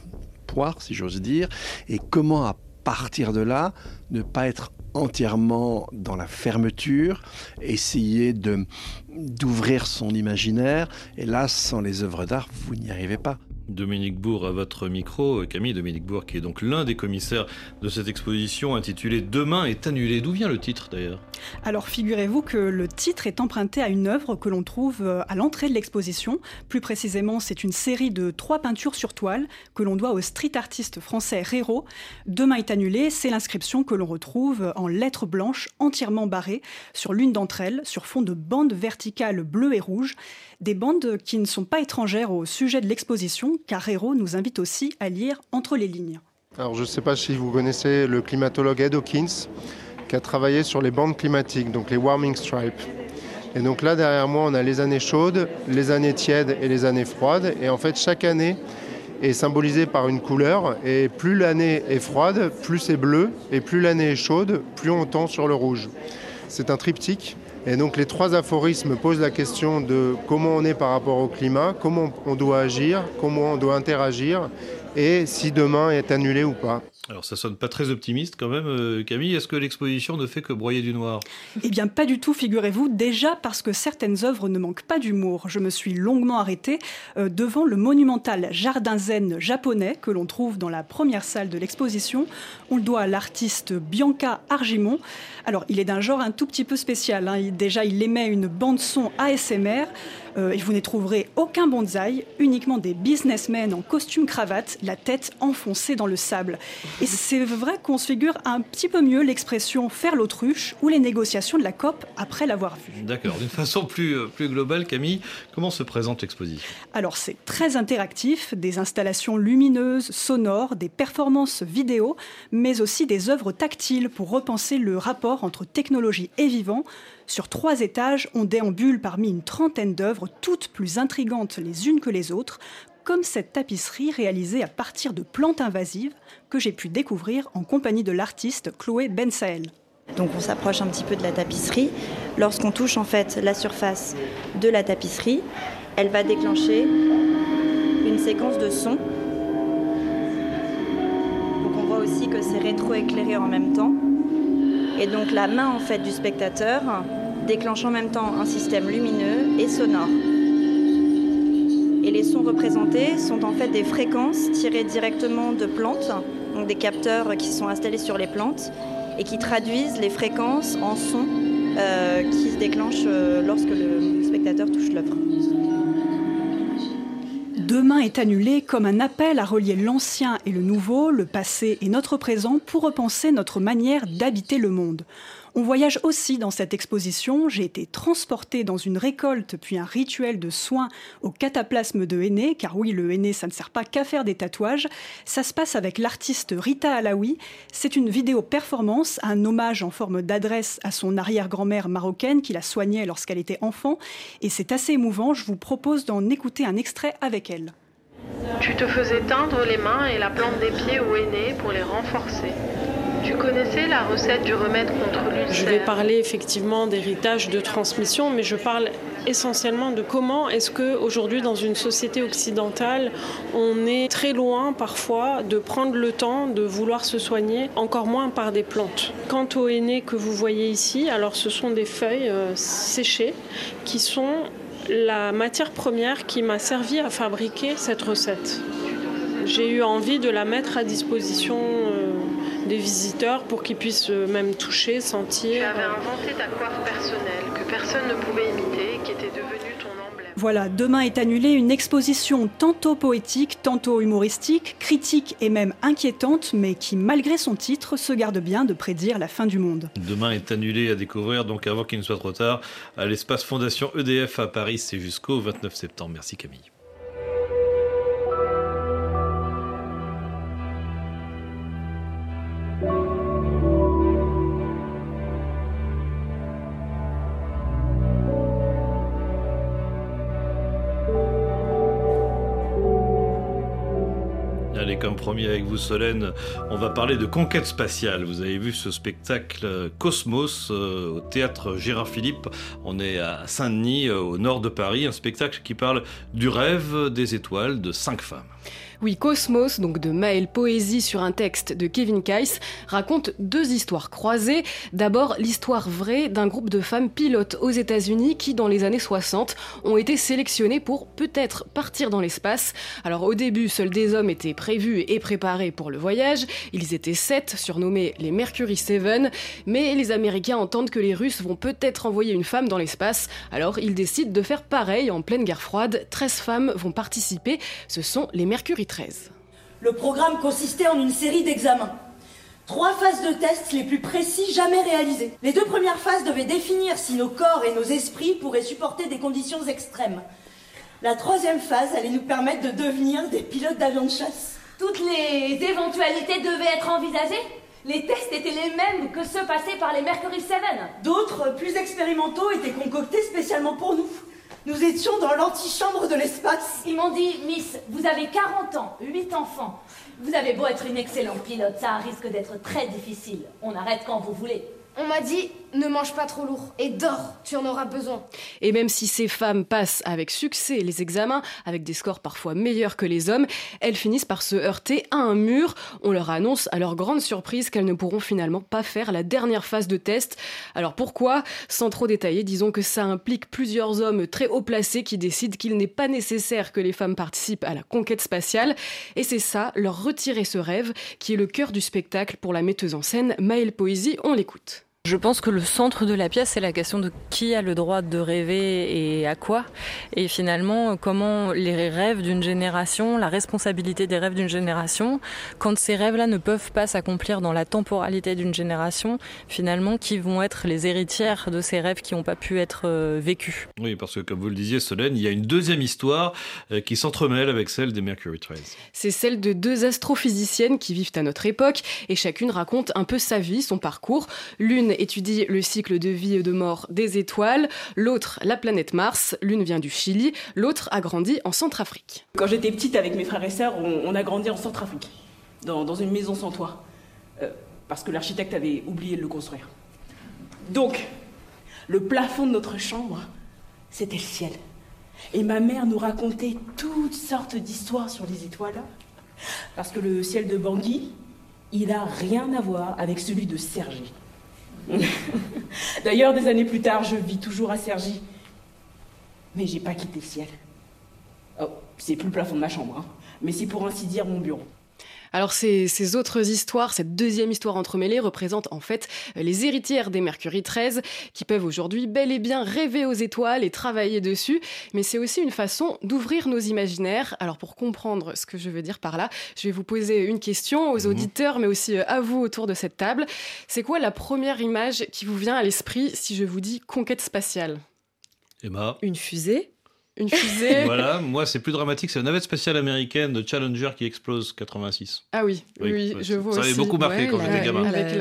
poire, si j'ose dire, et comment à partir de là ne pas être entièrement dans la fermeture, essayer d'ouvrir son imaginaire. Et là, sans les œuvres d'art, vous n'y arrivez pas. Dominique Bourg à votre micro. Camille Dominique Bourg, qui est donc l'un des commissaires de cette exposition intitulée Demain est annulé. D'où vient le titre d'ailleurs? Alors figurez-vous que le titre est emprunté à une œuvre que l'on trouve euh, à l'entrée de l'exposition. Plus précisément, c'est une série de trois peintures sur toile que l'on doit au street artiste français Rero. Demain est annulé, c'est l'inscription que l'on retrouve en lettres blanches entièrement barrées sur l'une d'entre elles, sur fond de bandes verticales bleues et rouges. Des bandes qui ne sont pas étrangères au sujet de l'exposition, car Héro nous invite aussi à lire entre les lignes. Alors je ne sais pas si vous connaissez le climatologue Ed Hawkins, qui a travaillé sur les bandes climatiques, donc les warming stripes. Et donc là, derrière moi, on a les années chaudes, les années tièdes et les années froides. Et en fait, chaque année, est symbolisé par une couleur. Et plus l'année est froide, plus c'est bleu. Et plus l'année est chaude, plus on tend sur le rouge. C'est un triptyque. Et donc les trois aphorismes posent la question de comment on est par rapport au climat, comment on doit agir, comment on doit interagir et si demain est annulé ou pas. Alors ça sonne pas très optimiste quand même, euh, Camille. Est-ce que l'exposition ne fait que broyer du noir? Eh bien pas du tout, figurez-vous, déjà parce que certaines œuvres ne manquent pas d'humour. Je me suis longuement arrêtée euh, devant le monumental jardin zen japonais que l'on trouve dans la première salle de l'exposition. On le doit à l'artiste Bianca Argimon. Alors il est d'un genre un tout petit peu spécial. Hein. Déjà il émet une bande son ASMR. Euh, et vous n'y trouverez aucun bonsaï, uniquement des businessmen en costume cravate, la tête enfoncée dans le sable. Et c'est vrai qu'on se figure un petit peu mieux l'expression faire l'autruche ou les négociations de la COP après l'avoir vue. D'accord. D'une façon plus, euh, plus globale, Camille, comment se présente l'exposition? Alors c'est très interactif, des installations lumineuses, sonores, des performances vidéo, mais aussi des œuvres tactiles pour repenser le rapport entre technologie et vivant sur trois étages, on déambule parmi une trentaine d'œuvres, toutes plus intrigantes les unes que les autres, comme cette tapisserie réalisée à partir de plantes invasives que j'ai pu découvrir en compagnie de l'artiste Chloé Bensael. Donc on s'approche un petit peu de la tapisserie. Lorsqu'on touche en fait la surface de la tapisserie, elle va déclencher une séquence de sons. Donc on voit aussi que c'est rétro-éclairé en même temps. Et donc la main en fait du spectateur déclenche en même temps un système lumineux et sonore. Et les sons représentés sont en fait des fréquences tirées directement de plantes, donc des capteurs qui sont installés sur les plantes et qui traduisent les fréquences en sons euh, qui se déclenchent euh, lorsque le spectateur touche l'œuvre. Demain est annulé comme un appel à relier l'ancien et le nouveau, le passé et notre présent pour repenser notre manière d'habiter le monde. On voyage aussi dans cette exposition. J'ai été transportée dans une récolte puis un rituel de soins au cataplasme de Henné, car oui, le Henné, ça ne sert pas qu'à faire des tatouages. Ça se passe avec l'artiste Rita Alaoui. C'est une vidéo performance, un hommage en forme d'adresse à son arrière-grand-mère marocaine qui la soignait lorsqu'elle était enfant. Et c'est assez émouvant. Je vous propose d'en écouter un extrait avec elle. Tu te faisais teindre les mains et la plante des pieds au henné pour les renforcer. Tu connaissais la recette du remède contre l'ulcère Je vais parler effectivement d'héritage, de transmission, mais je parle essentiellement de comment est-ce que aujourd'hui dans une société occidentale, on est très loin parfois de prendre le temps de vouloir se soigner, encore moins par des plantes. Quant au henné que vous voyez ici, alors ce sont des feuilles euh, séchées qui sont la matière première qui m'a servi à fabriquer cette recette. J'ai eu envie de la mettre à disposition euh, des visiteurs pour qu'ils puissent euh, même toucher, sentir. Tu avais inventé ta coiffe personnelle que personne ne pouvait imiter, qui était devenue ton emblème. Voilà, demain est annulée une exposition tantôt poétique, tantôt humoristique, critique et même inquiétante, mais qui, malgré son titre, se garde bien de prédire la fin du monde. Demain est annulé à découvrir, donc avant qu'il ne soit trop tard, à l'espace Fondation EDF à Paris, c'est jusqu'au 29 septembre. Merci Camille. Promis avec vous, Solène, on va parler de conquête spatiale. Vous avez vu ce spectacle Cosmos euh, au théâtre Gérard Philippe. On est à Saint-Denis, euh, au nord de Paris. Un spectacle qui parle du rêve des étoiles de cinq femmes. Oui, Cosmos, donc de Maël Poésie sur un texte de Kevin Keiss, raconte deux histoires croisées. D'abord, l'histoire vraie d'un groupe de femmes pilotes aux États-Unis qui, dans les années 60, ont été sélectionnées pour peut-être partir dans l'espace. Alors, au début, seuls des hommes étaient prévus et préparés pour le voyage. Ils étaient sept, surnommés les Mercury Seven. Mais les Américains entendent que les Russes vont peut-être envoyer une femme dans l'espace. Alors, ils décident de faire pareil en pleine guerre froide. 13 femmes vont participer. Ce sont les Mercury 13. Le programme consistait en une série d'examens. Trois phases de tests les plus précis jamais réalisées. Les deux premières phases devaient définir si nos corps et nos esprits pourraient supporter des conditions extrêmes. La troisième phase allait nous permettre de devenir des pilotes d'avions de chasse. Toutes les éventualités devaient être envisagées Les tests étaient les mêmes que ceux passés par les Mercury 7. D'autres, plus expérimentaux, étaient concoctés spécialement pour nous. Nous étions dans l'antichambre de l'espace. Ils m'ont dit, Miss, vous avez 40 ans, 8 enfants. Vous avez beau être une excellente pilote, ça risque d'être très difficile. On arrête quand vous voulez. On m'a dit ne mange pas trop lourd et dors, tu en auras besoin. Et même si ces femmes passent avec succès les examens, avec des scores parfois meilleurs que les hommes, elles finissent par se heurter à un mur. On leur annonce à leur grande surprise qu'elles ne pourront finalement pas faire la dernière phase de test. Alors pourquoi? Sans trop détailler, disons que ça implique plusieurs hommes très haut placés qui décident qu'il n'est pas nécessaire que les femmes participent à la conquête spatiale. Et c'est ça, leur retirer ce rêve, qui est le cœur du spectacle pour la metteuse en scène Maëlle Poésie. On l'écoute. Je pense que le centre de la pièce, c'est la question de qui a le droit de rêver et à quoi. Et finalement, comment les rêves d'une génération, la responsabilité des rêves d'une génération, quand ces rêves-là ne peuvent pas s'accomplir dans la temporalité d'une génération, finalement, qui vont être les héritières de ces rêves qui n'ont pas pu être euh, vécus. Oui, parce que comme vous le disiez, Solène, il y a une deuxième histoire euh, qui s'entremêle avec celle des Mercury 13. C'est celle de deux astrophysiciennes qui vivent à notre époque et chacune raconte un peu sa vie, son parcours. L'une étudie le cycle de vie et de mort des étoiles, l'autre la planète Mars, l'une vient du Chili, l'autre a grandi en Centrafrique. Quand j'étais petite avec mes frères et sœurs, on, a grandi en Centrafrique, dans, une maison sans toit, euh, parce que l'architecte avait oublié de le construire. Donc, le plafond de notre chambre, c'était le ciel. Et ma mère nous racontait toutes sortes d'histoires sur les étoiles, parce que le ciel de Bangui, il n'a rien à voir avec celui de Sergi. D'ailleurs, des années plus tard, je vis toujours à Sergi. Mais j'ai pas quitté le ciel. Oh, c'est plus le plafond de ma chambre, hein. mais c'est pour ainsi dire mon bureau. Alors ces, autres histoires, cette deuxième histoire entremêlée représente en fait les héritières des Mercury 13 qui peuvent aujourd'hui bel et bien rêver aux étoiles et travailler dessus, mais c'est aussi une façon d'ouvrir nos imaginaires. Alors pour comprendre ce que je veux dire par là, je vais vous poser une question aux mhm. auditeurs, mais aussi euh, à vous autour de cette table. C'est quoi la première image qui vous vient à l'esprit si je vous dis conquête spatiale? Emma Une fusée une fusée. voilà, moi c'est plus dramatique, c'est la navette spatiale américaine de Challenger qui explose 86. Ah oui, oui, je vois Ça avait beaucoup marqué quand j'étais gamin. Avec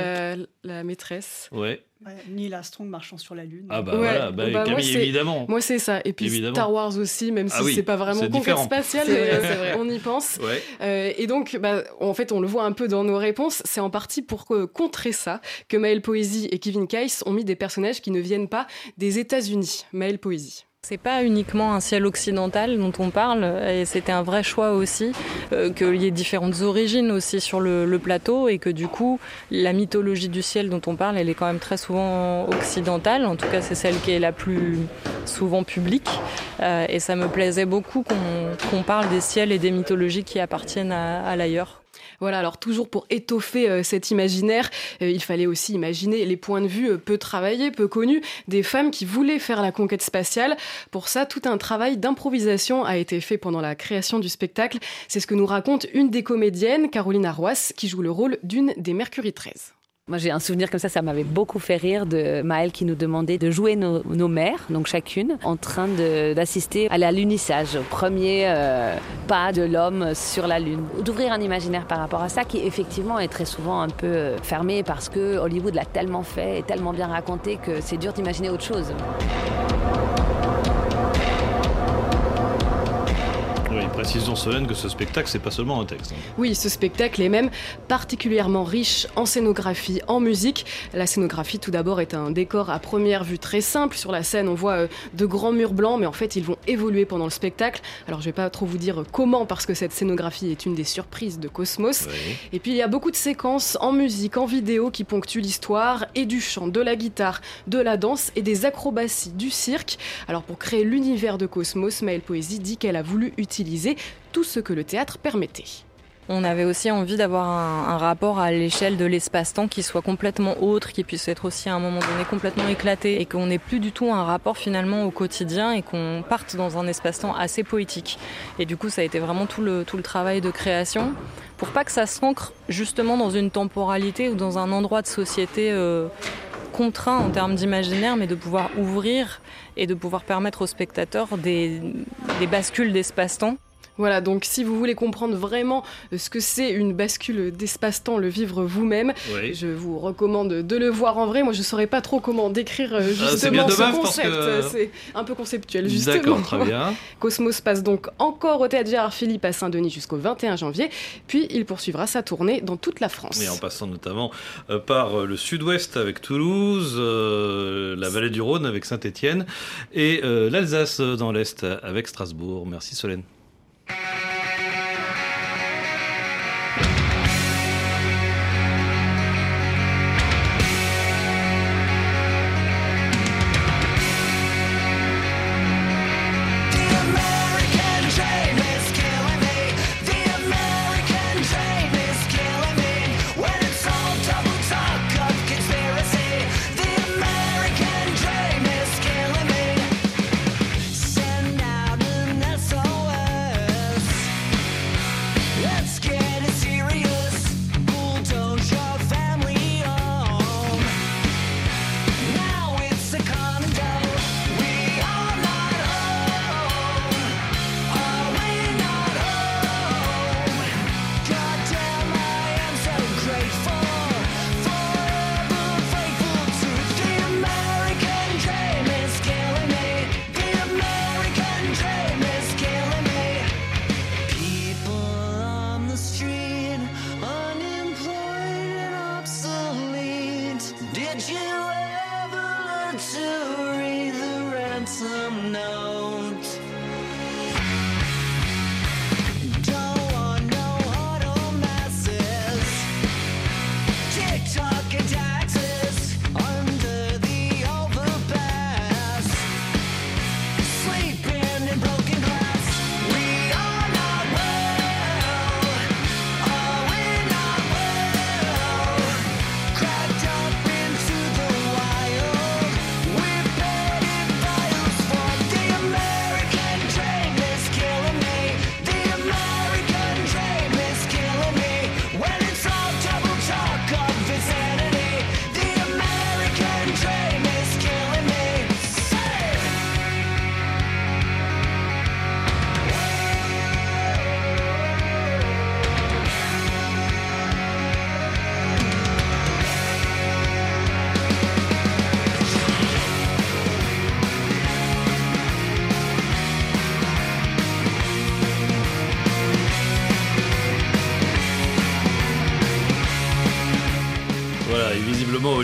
la, maîtresse. Ouais. Neil Armstrong marchant sur la Lune. Ah bah voilà, bah, bah Camille, évidemment. Moi c'est ça. Et puis Star Wars aussi, même si ah c'est pas vraiment conquête spatiale, mais euh, on y pense. Euh, et donc, bah, en fait, on le voit un peu dans nos réponses, c'est en partie pour contrer ça que Maëlle Poésie et Kevin Keiss ont mis des personnages qui ne viennent pas des États-Unis. Maëlle Poésie. C'est pas uniquement un ciel occidental dont on parle, et c'était un vrai choix aussi euh, qu'il y ait différentes origines aussi sur le, plateau, et que du coup, la mythologie du ciel dont on parle, elle est quand même très souvent occidentale. En tout cas, c'est celle qui est la plus souvent publique, euh, et ça me plaisait beaucoup qu'on parle des ciels et des mythologies qui appartiennent à l'ailleurs. Voilà, alors toujours pour étoffer euh, cet imaginaire, euh, il fallait aussi imaginer les points de vue euh, peu travaillés, peu connus, des femmes qui voulaient faire la conquête spatiale. Pour ça, tout un travail d'improvisation a été fait pendant la création du spectacle. C'est ce que nous raconte une des comédiennes, Caroline Arroas, qui joue le rôle d'une des Mercury 13. Moi, j'ai un souvenir comme ça, ça m'avait beaucoup fait rire de Maëlle qui nous demandait de jouer nos, mères, donc chacune, en train d'assister à l'unissage, au premier euh, pas de l'homme sur la Lune. D'ouvrir un imaginaire par rapport à ça qui, effectivement, est très souvent un peu euh, fermé parce que Hollywood l'a tellement fait et tellement bien raconté que c'est dur d'imaginer autre chose. Précisons Solène que ce spectacle, c'est pas seulement un texte. Hein. Oui, ce spectacle est même particulièrement riche en scénographie, en musique. La scénographie, tout d'abord, est un décor à première vue très simple. Sur la scène, on voit euh, de grands murs blancs, mais en fait, ils vont évoluer pendant le spectacle. Alors, je vais pas trop vous dire comment, parce que cette scénographie est une des surprises de Cosmos. Et puis, il y a beaucoup de séquences en musique, en vidéo qui ponctuent l'histoire, et du chant, de la guitare, de la danse et des acrobaties du cirque. Alors, pour créer l'univers de Cosmos, Maëlle Poésie dit qu'elle a voulu utiliser tout ce que le théâtre permettait. On avait aussi envie d'avoir un, rapport à l'échelle de l'espace-temps qui soit complètement autre, qui puisse être aussi à un moment donné complètement éclaté et qu'on n'ait plus du tout un rapport finalement au quotidien et qu'on parte dans un espace-temps assez poétique. Et du coup, ça a été vraiment tout le, travail de création pour pas que ça s'ancre justement dans une temporalité ou dans un endroit de société euh, contraint en termes d'imaginaire, mais de pouvoir ouvrir et de pouvoir permettre aux spectateurs des bascules d'espace-temps Voilà, donc si vous voulez comprendre vraiment euh, ce que c'est une bascule d'espace-temps, le vivre vous-même, je vous recommande de le voir en vrai. Moi, je ne saurais pas trop comment décrire euh, Ah, justement ce concept. que- C'est un peu conceptuel, justement. D'accord, très bien. Cosmos passe donc encore au théâtre Gérard Philippe à Saint-Denis jusqu'au 21 janvier, puis il poursuivra sa tournée dans toute la France. Et en passant notamment euh, par euh, le sud-ouest avec Toulouse, euh, la vallée du Rhône avec Saint-Étienne et euh, l'Alsace euh, dans l'est avec Strasbourg. Merci Solène. you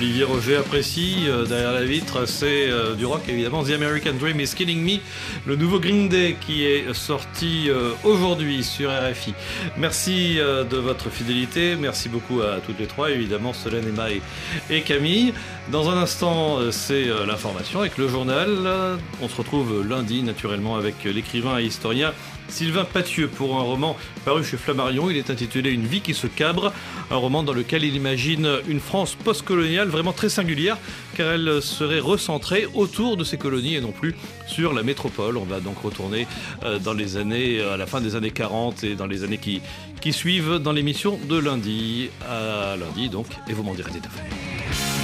Olivier Roger apprécie euh, derrière la vitre, c'est euh, du rock évidemment. The American Dream is Killing Me, le nouveau Green Day qui est sorti euh, aujourd'hui sur RFI. Merci de votre fidélité, merci beaucoup à toutes les trois, évidemment Solène, Emma et, Camille. Dans un instant, c'est l'information avec le journal. On se retrouve lundi naturellement avec l'écrivain et historien Sylvain Pathieu pour un roman paru chez Flammarion. Il est intitulé Une vie qui se cabre, un roman dans lequel il imagine une France postcoloniale vraiment très singulière car elle serait recentrée autour de ses colonies et non plus sur la métropole. On va donc retourner euh, dans les années, à la fin des années 40 et dans les années qui, qui suivent dans l'émission de lundi à lundi donc et vous m'en direz des nouvelles.